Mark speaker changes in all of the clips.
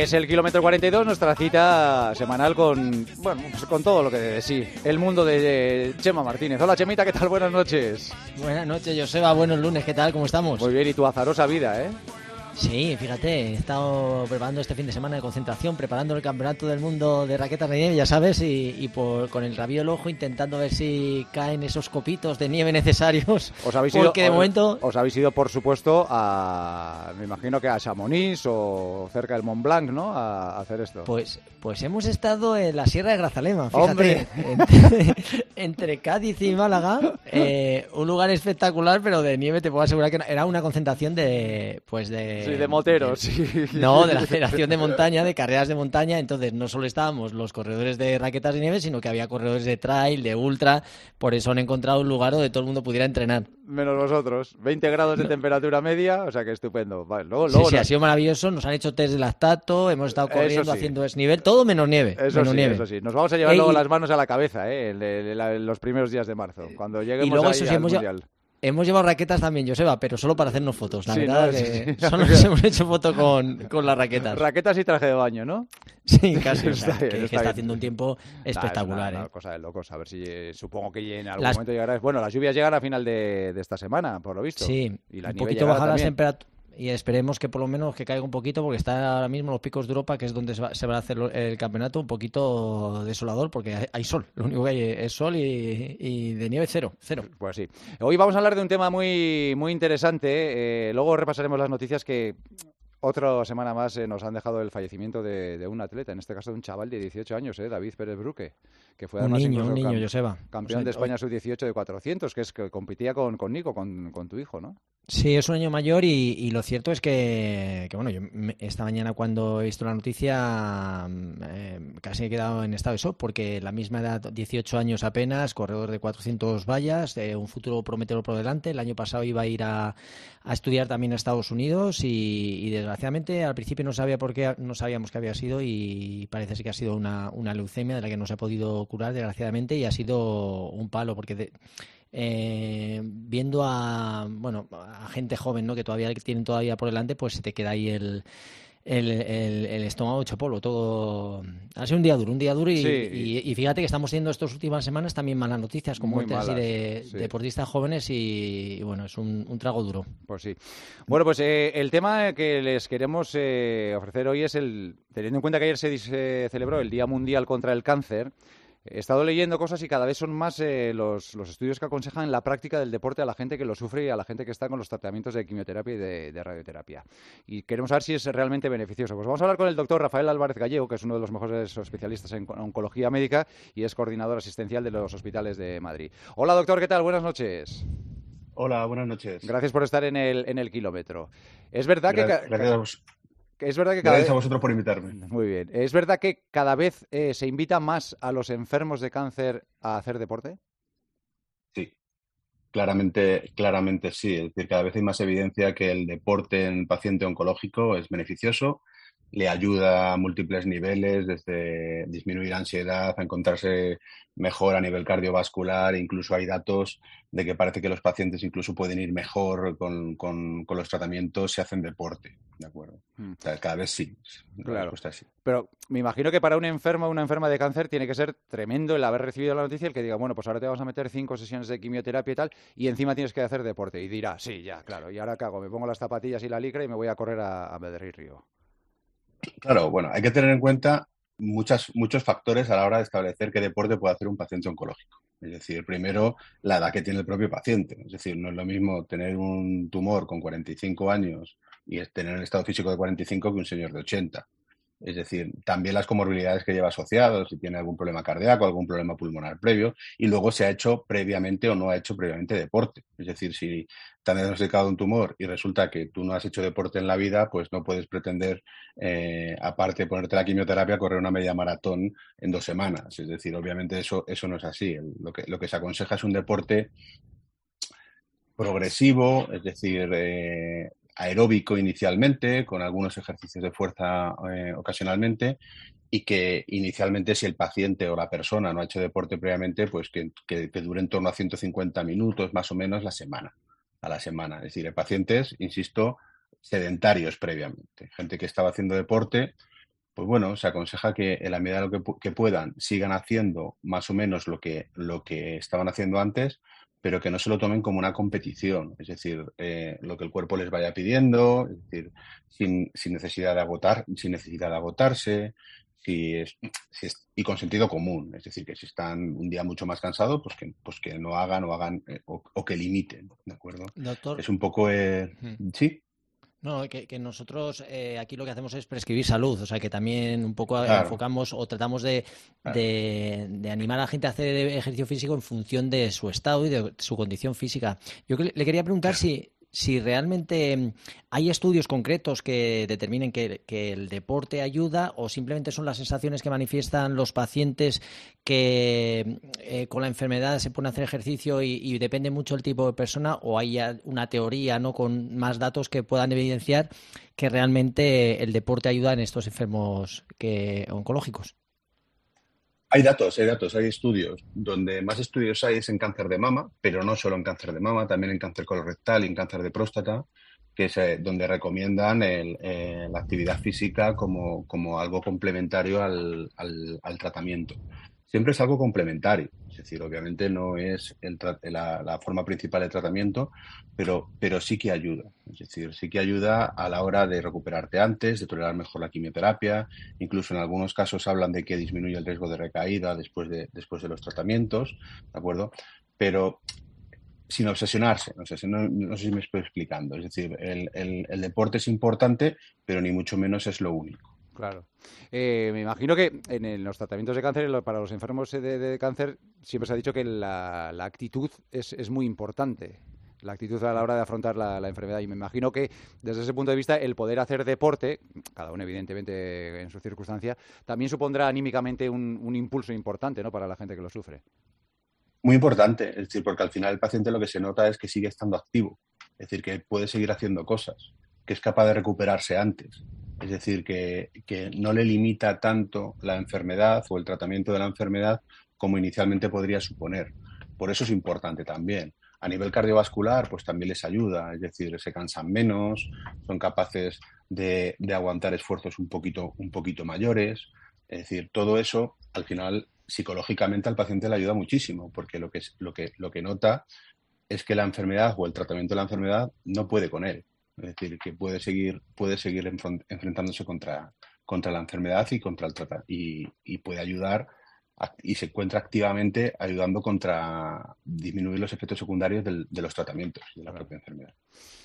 Speaker 1: Es el kilómetro 42, nuestra cita semanal con, bueno, pues con todo lo que de sí, el mundo de Chema Martínez. Hola Chemita, ¿qué tal? Buenas noches.
Speaker 2: Buenas noches, Joseba, buenos lunes, ¿qué tal? ¿Cómo estamos?
Speaker 1: Muy bien, y tu azarosa vida, ¿eh?
Speaker 2: Sí, fíjate, he estado preparando este fin de semana de concentración, preparando el campeonato del mundo de raquetas de nieve, ya sabes, y, por, con el rabillo el ojo intentando ver si caen esos copitos de nieve necesarios.
Speaker 1: Os habéis ido, de momento... Os habéis ido, por supuesto, a, me imagino que a Chamonix o cerca del Mont Blanc, ¿no? A, hacer esto.
Speaker 2: Pues, pues hemos estado en la Sierra de Grazalema, fíjate, entre, Cádiz y Málaga, eh, un lugar espectacular, pero de nieve te puedo asegurar que era una concentración de, pues de
Speaker 1: de moteros.
Speaker 2: No, de la Federación de Montaña, de carreras de montaña. Entonces, no solo estábamos los corredores de raquetas de nieve, sino que había corredores de trail, de ultra. Por eso han encontrado un lugar donde todo el mundo pudiera entrenar.
Speaker 1: Menos vosotros. 20 grados de temperatura media, o sea que estupendo.
Speaker 2: sí, sí, ha sido maravilloso. Nos han hecho test de lactato, hemos estado corriendo, haciendo desnivel, todo menos nieve.
Speaker 1: Eso
Speaker 2: sí,
Speaker 1: eso sí. Nos vamos a llevar luego las manos a la cabeza, ¿eh? En, los primeros días de marzo, cuando lleguemos y luego, eso sí, mundial.
Speaker 2: Hemos llevado raquetas también, Joseba, pero solo para hacernos fotos. La verdad que solo nos hemos hecho foto con, con, las raquetas.
Speaker 1: Raquetas y traje de baño, ¿no?
Speaker 2: Sí, casi. está, que, está, haciendo un tiempo espectacular.
Speaker 1: Una, ¿eh? cosa de locos. A ver si eh, supongo que en algún momento llegará. Bueno, las lluvias llegan a final de, de, esta semana, por lo visto.
Speaker 2: Sí, y la un poquito bajar las temperaturas y esperemos que por lo menos que caiga un poquito porque está ahora mismo los picos de Europa que es donde se va, a hacer el campeonato un poquito desolador porque hay, sol. Lo único que hay es sol y, de nieve cero cero.
Speaker 1: Pues sí. Hoy vamos a hablar de un tema muy muy interesante eh, luego repasaremos las noticias que otra semana más eh, nos han dejado el fallecimiento de, un atleta, en este caso de un chaval de 18 años, eh, David Pérez Bruque, que fue
Speaker 2: un niño, un niño, Joseba.
Speaker 1: campeón de España sub-18 de 400, que es que competía con, con Nico, con, con tu hijo, ¿no?
Speaker 2: Sí, es un año mayor y, lo cierto es que, bueno, yo esta mañana cuando he visto la noticia mm, eh, casi he quedado en estado de shock porque la misma edad, 18 años apenas, corredor de 400 vallas, un futuro prometedor por delante. El año pasado iba a ir a, estudiar también a Estados Unidos y, desgraciadamente al principio no sabía por qué, no sabíamos qué había sido y parece ser que ha sido una, leucemia de la que no se ha podido curar desgraciadamente y ha sido un palo porque... Eh, viendo a bueno a gente joven no que todavía tienen todavía por delante pues se te queda ahí el el, el, estómago hecho polvo, todo. Ha sido un día duro, un día duro y, fíjate que estamos teniendo estas últimas semanas también malas noticias, como muertes así de, deportistas jóvenes y, bueno, es un, trago duro.
Speaker 1: Pues sí. Bueno, pues eh, el tema que les queremos eh, ofrecer hoy es el, teniendo en cuenta que ayer se celebró el Día Mundial contra el Cáncer, He estado leyendo cosas y cada vez son más eh, los, estudios que aconsejan la práctica del deporte a la gente que lo sufre y a la gente que está con los tratamientos de quimioterapia y de, radioterapia. Y queremos saber si es realmente beneficioso. Pues vamos a hablar con el doctor Rafael Álvarez Gallego, que es uno de los mejores especialistas en oncología médica y es coordinador asistencial de los hospitales de Madrid. Hola doctor, ¿qué tal? Buenas noches.
Speaker 3: Hola, buenas noches.
Speaker 1: Gracias por estar en el, en el kilómetro. Es verdad que...
Speaker 3: Gracias
Speaker 1: es verdad que cada
Speaker 3: Gracias a vosotros por invitarme.
Speaker 1: Muy bien. ¿Es verdad que cada vez eh, se invita más a los enfermos de cáncer a hacer deporte?
Speaker 3: Sí, claramente, claramente sí. Es decir, cada vez hay más evidencia que el deporte en paciente oncológico es beneficioso le ayuda a múltiples niveles, desde disminuir ansiedad, a encontrarse mejor a nivel cardiovascular, incluso hay datos de que parece que los pacientes incluso pueden ir mejor con, con, los tratamientos si hacen deporte, ¿de acuerdo? Mm. cada vez sí,
Speaker 1: claro. Sí. Pero me imagino que para un enfermo o una enferma de cáncer tiene que ser tremendo el haber recibido la noticia, el que diga, bueno, pues ahora te vamos a meter cinco sesiones de quimioterapia y tal, y encima tienes que hacer deporte. Y dirá, sí, ya, claro, ¿y ahora hago? Me pongo las zapatillas y la licra y me voy a correr a, a Madrid Río.
Speaker 3: Claro, bueno, hay que tener en cuenta muchas, muchos factores a la hora de establecer qué deporte puede hacer un paciente oncológico. Es decir, primero, la edad que tiene el propio paciente. Es decir, no es lo mismo tener un tumor con 45 años y tener el estado físico de 45 que un señor de 80. Es decir, también las comorbilidades que lleva asociados, si tiene algún problema cardíaco, algún problema pulmonar previo, y luego se ha hecho previamente o no ha hecho previamente deporte. Es decir, si te han diagnosticado un tumor y resulta que tú no has hecho deporte en la vida, pues no puedes pretender, eh, aparte de ponerte la quimioterapia, correr una media maratón en dos semanas. Es decir, obviamente eso, eso no es así. lo, que, lo que se aconseja es un deporte progresivo, es decir, eh, aeróbico inicialmente, con algunos ejercicios de fuerza eh, ocasionalmente, y que inicialmente si el paciente o la persona no ha hecho deporte previamente, pues que, dure en torno a 150 minutos más o menos la semana, a la semana. Es decir, pacientes, insisto, sedentarios previamente, gente que estaba haciendo deporte pues bueno, se aconseja que en la medida de lo que, puedan sigan haciendo más o menos lo que, lo que estaban haciendo antes, pero que no se lo tomen como una competición, es decir, eh, lo que el cuerpo les vaya pidiendo, es decir, sin, sin, necesidad de agotar, sin necesidad de agotarse, si es, si es, y con sentido común, es decir, que si están un día mucho más cansados, pues que, pues que no hagan o hagan eh, o, que limiten, ¿de acuerdo?
Speaker 2: Doctor.
Speaker 3: Es un poco, eh, sí.
Speaker 2: No, que, nosotros eh, aquí lo que hacemos es prescribir salud, o sea que también un poco enfocamos o tratamos de, de, animar a la gente a hacer ejercicio físico en función de su estado y de su condición física. Yo le quería preguntar si, si realmente mm, hay estudios concretos que determinen que, el deporte ayuda o simplemente son las sensaciones que manifiestan los pacientes que mm, eh, con la enfermedad se pueden hacer ejercicio y, depende mucho del tipo de persona o hay una teoría no con más datos que puedan evidenciar que realmente el deporte ayuda en estos enfermos que, oncológicos.
Speaker 3: Hay datos, hay datos, hay estudios. Donde más estudios hay es en cáncer de mama, pero no solo en cáncer de mama, también en cáncer colorectal y en cáncer de próstata, que es eh, donde recomiendan eh, la actividad física como, algo complementario al tratamiento siempre es algo complementario. Es decir, obviamente no es la, forma principal de tratamiento, pero, pero sí que ayuda. Es decir, sí que ayuda a la hora de recuperarte antes, de tolerar mejor la quimioterapia. Incluso en algunos casos hablan de que disminuye el riesgo de recaída después de, después de los tratamientos, ¿de acuerdo? Pero sin obsesionarse, no sé, no, sé si me estoy explicando. Es decir, el deporte es importante, pero ni mucho menos es lo único.
Speaker 1: Claro. Eh, me imagino que en, los tratamientos de cáncer, para los enfermos de, cáncer, siempre se ha dicho que la, actitud es, muy importante. La actitud a la hora de afrontar la, enfermedad. Y me imagino que desde ese punto de vista, el poder hacer deporte, cada uno evidentemente en su circunstancia, también supondrá anímicamente un, impulso importante ¿no? para la gente que lo sufre.
Speaker 3: Muy importante, es decir, porque al final el paciente lo que se nota es que sigue estando activo, es decir, que puede seguir haciendo cosas, que es capaz de recuperarse antes. Es decir, que, no le limita tanto la enfermedad o el tratamiento de la enfermedad como inicialmente podría suponer. Por eso es importante también. A nivel cardiovascular, pues también les ayuda, es decir, se cansan menos, son capaces de, aguantar esfuerzos un poquito, un poquito mayores. Es decir, todo eso, al final, psicológicamente al paciente le ayuda muchísimo, porque lo que, lo que, lo que nota es que la enfermedad o el tratamiento de la enfermedad no puede con él. Es decir, que puede seguir, puede seguir enfrentándose contra, contra la enfermedad y contra el tratamiento y, y, puede ayudar y se encuentra activamente ayudando contra disminuir los efectos secundarios de los tratamientos de la propia enfermedad.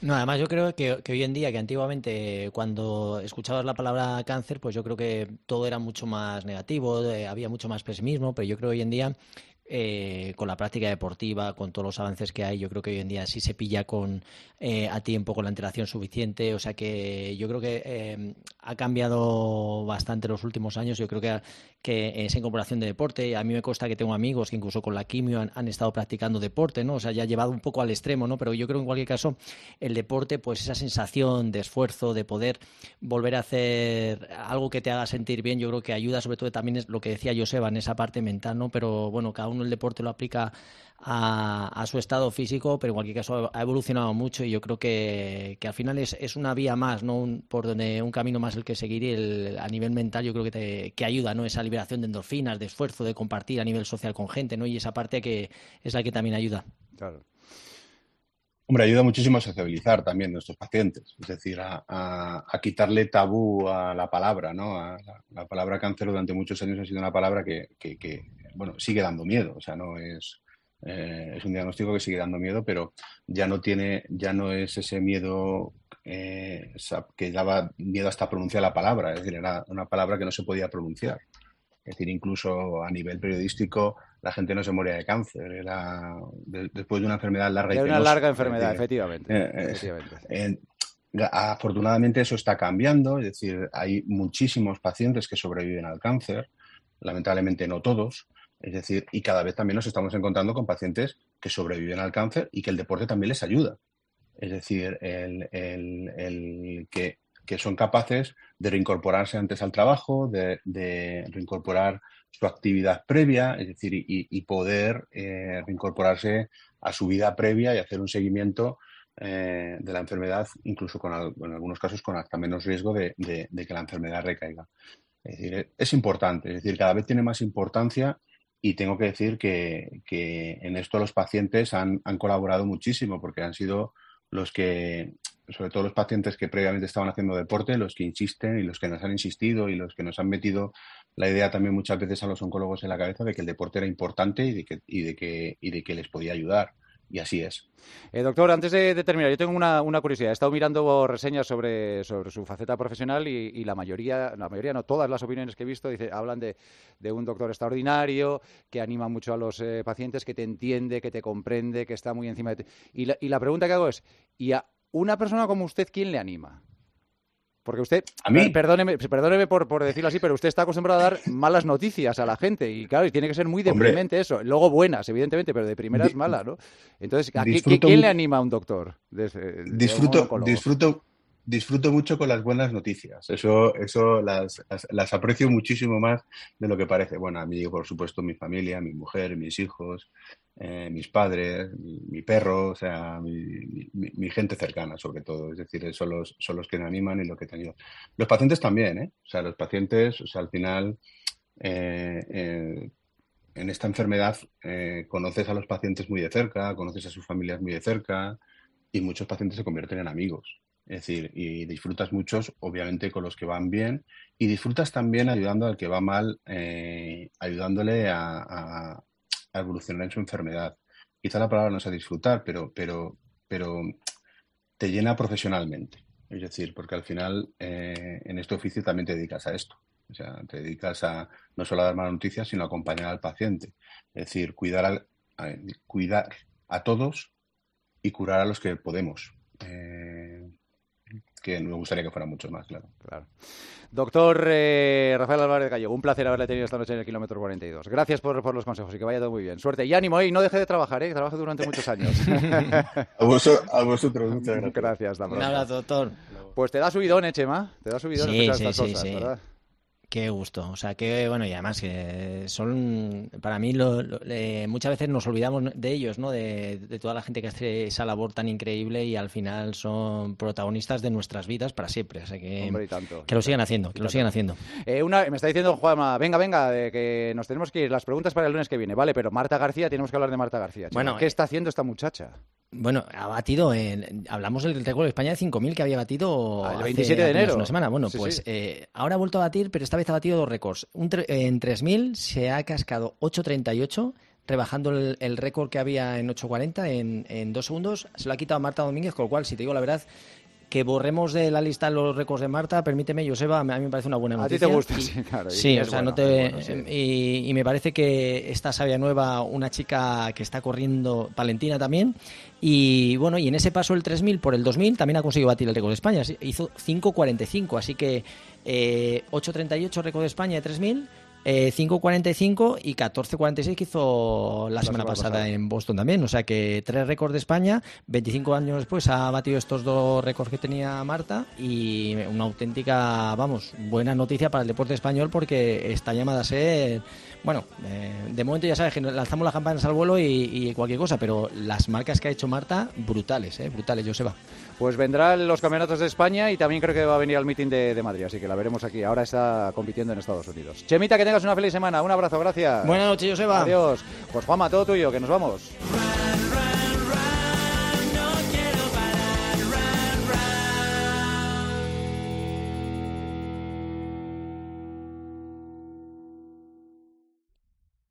Speaker 2: No, además yo creo que, hoy en día, que antiguamente cuando escuchabas la palabra cáncer, pues yo creo que todo era mucho más negativo, eh, había mucho más pesimismo, pero yo creo que hoy en día eh, con la práctica deportiva, con todos los avances que hay, yo creo que hoy en día sí se pilla con eh, a tiempo, con la antelación suficiente. O sea que yo creo que eh, ha cambiado bastante los últimos años. Yo creo que, que esa incorporación de deporte, a mí me consta que tengo amigos que incluso con la quimio han, estado practicando deporte, ¿no? O sea, ya llevado un poco al extremo, ¿no? Pero yo creo que en cualquier caso el deporte, pues esa sensación de esfuerzo, de poder volver a hacer algo que te haga sentir bien, yo creo que ayuda, sobre todo también es lo que decía Joseba en esa parte mental, ¿no? Pero bueno, cada uno el deporte lo aplica a, su estado físico, pero en cualquier caso ha evolucionado mucho y yo creo que, al final es, una vía más, no un, por donde un camino más el que seguir a nivel mental yo creo que, te, que ayuda, ¿no? Esa liberación de endorfinas, de esfuerzo, de compartir a nivel social con gente, ¿no? Y esa parte que es la que también ayuda.
Speaker 3: Claro. Hombre, ayuda muchísimo a sociabilizar también a nuestros pacientes, es decir, a, quitarle tabú a la palabra, ¿no? la, palabra cáncer durante muchos años ha sido una palabra que, bueno, sigue dando miedo, o sea, no es, eh, es un diagnóstico que sigue dando miedo, pero ya no tiene, ya no es ese miedo eh, que daba miedo hasta pronunciar la palabra, es decir, era una palabra que no se podía pronunciar. Es decir, incluso a nivel periodístico la gente no se moría de cáncer, era después de una enfermedad larga.
Speaker 1: Era una larga enfermedad, efectivamente.
Speaker 3: Eh, afortunadamente eso está cambiando, es decir, hay muchísimos pacientes que sobreviven al cáncer, lamentablemente no todos, es decir, y cada vez también nos estamos encontrando con pacientes que sobreviven al cáncer y que el deporte también les ayuda. Es decir, el, que, son capaces de reincorporarse antes al trabajo, de, reincorporar su actividad previa, es decir, y, poder eh, reincorporarse a su vida previa y hacer un seguimiento eh, de la enfermedad, incluso con, en algunos casos con hasta menos riesgo de, que la enfermedad recaiga. Es decir, es importante, es decir, cada vez tiene más importancia y tengo que decir que, en esto los pacientes han, colaborado muchísimo porque han sido los que, sobre todo los pacientes que previamente estaban haciendo deporte, los que insisten y los que nos han insistido y los que nos han metido la idea también muchas veces a los oncólogos en la cabeza de que el deporte era importante y de que, y de que, y de que les podía ayudar y así es.
Speaker 1: Eh, doctor, antes de, terminar, yo tengo una, curiosidad. He estado mirando reseñas sobre, sobre su faceta profesional y, la mayoría, la mayoría no, todas las opiniones que he visto dice, hablan de, de un doctor extraordinario, que anima mucho a los eh, pacientes, que te entiende, que te comprende, que está muy encima de ti. Y la, y la pregunta que hago es, ¿y a una persona como usted quién le anima? Porque usted,
Speaker 3: ¿A mí?
Speaker 1: perdóneme, perdóneme por, por, decirlo así, pero usted está acostumbrado a dar malas noticias a la gente y claro, y tiene que ser muy deprimente eso. Luego buenas, evidentemente, pero de primeras malas, ¿no? Entonces, ¿a quién le anima a un doctor?
Speaker 3: disfruto, disfruto, disfruto mucho con las buenas noticias. Eso, eso las, las, aprecio muchísimo más de lo que parece. Bueno, a mí, por supuesto, mi familia, mi mujer, mis hijos, eh, mis padres, mi, perro, o sea, mi, gente cercana, sobre todo. Es decir, son los, son los que me animan y lo que he tenido. Los pacientes también, ¿eh? O sea, los pacientes, o sea, al final. Eh, eh, en esta enfermedad conoces a los pacientes muy de cerca, conoces a sus familias muy de cerca y muchos pacientes se convierten en amigos. Es decir, y disfrutas muchos, obviamente, con los que van bien y disfrutas también ayudando al que va mal, ayudándole a, evolucionar en su enfermedad. Quizá la palabra no sea disfrutar, pero, pero, pero te llena profesionalmente. Es decir, porque al final eh, en este oficio también te dedicas a esto. O sea, te dedicas a no solo a dar malas noticias, sino a acompañar al paciente. Es decir, cuidar, cuidar a todos y curar a los que podemos. Eh, que me gustaría que fueran muchos más, claro.
Speaker 1: claro. Doctor eh, Rafael Álvarez Gallego, un placer haberle tenido esta noche en el kilómetro 42. Gracias por, por, los consejos y que vaya todo muy bien. Suerte y ánimo, ¿eh? y no deje de trabajar, ¿eh? que trabaje durante muchos años.
Speaker 3: a, vosotros, a, vosotros, muchas gracias.
Speaker 1: Gracias,
Speaker 2: Un abrazo, doctor.
Speaker 1: Pues te da subidón, ¿eh, Chema? Te da subidón
Speaker 2: sí,
Speaker 1: estas
Speaker 2: sí,
Speaker 1: cosas, ¿verdad?
Speaker 2: Qué gusto. O sea, que bueno, y además que son, para mí, muchas veces nos olvidamos de ellos, ¿no? De, toda la gente que hace esa labor tan increíble y al final son protagonistas de nuestras vidas para siempre. O sea, que, que lo sigan haciendo, que lo sigan haciendo.
Speaker 1: Eh, una, me está diciendo Juanma, venga, venga, de que nos tenemos que ir. Las preguntas para el lunes que viene, ¿vale? Pero Marta García, tenemos que hablar de Marta García. Bueno, ¿qué está haciendo esta muchacha?
Speaker 2: Bueno, ha batido, en, hablamos del récord de España de 5.000 que había batido
Speaker 1: ah, el 27 de enero.
Speaker 2: Una semana. Bueno, pues eh, ahora ha vuelto a batir, pero esta vez ha batido dos récords. Un en 3.000 se ha cascado 8.38, rebajando el, récord que había en 8.40 en, en dos segundos. Se lo ha quitado Marta Domínguez, con lo cual, si te digo la verdad, que borremos de la lista los récords de Marta, permíteme, Joseba, a mí me parece una buena noticia.
Speaker 1: A ti te gusta, sí, claro.
Speaker 2: Sí, o sea, no te... y, me parece que esta Sabia Nueva, una chica que está corriendo, Valentina también, y bueno, y en ese paso el 3000 por el 2000 también ha conseguido batir el récord de España, hizo 5.45, así que eh, 8.38 récord de España de 3000 eh, 5.45 y 14.46 que hizo la, semana, pasada, en Boston también. O sea que tres récords de España. 25 años después ha batido estos dos récords que tenía Marta y una auténtica, vamos, buena noticia para el deporte español porque está llamada a ser bueno, eh, de momento ya sabes que lanzamos las campanas al vuelo y, cualquier cosa, pero las marcas que ha hecho Marta, brutales, ¿eh? brutales, Joseba.
Speaker 1: Pues vendrán los campeonatos de España y también creo que va a venir al meeting de, Madrid, así que la veremos aquí. Ahora está compitiendo en Estados Unidos. Chemita, que una feliz semana. Un abrazo, gracias.
Speaker 2: Buenas noches, Joseba.
Speaker 1: Adiós. Pues Juanma, todo tuyo, que nos vamos.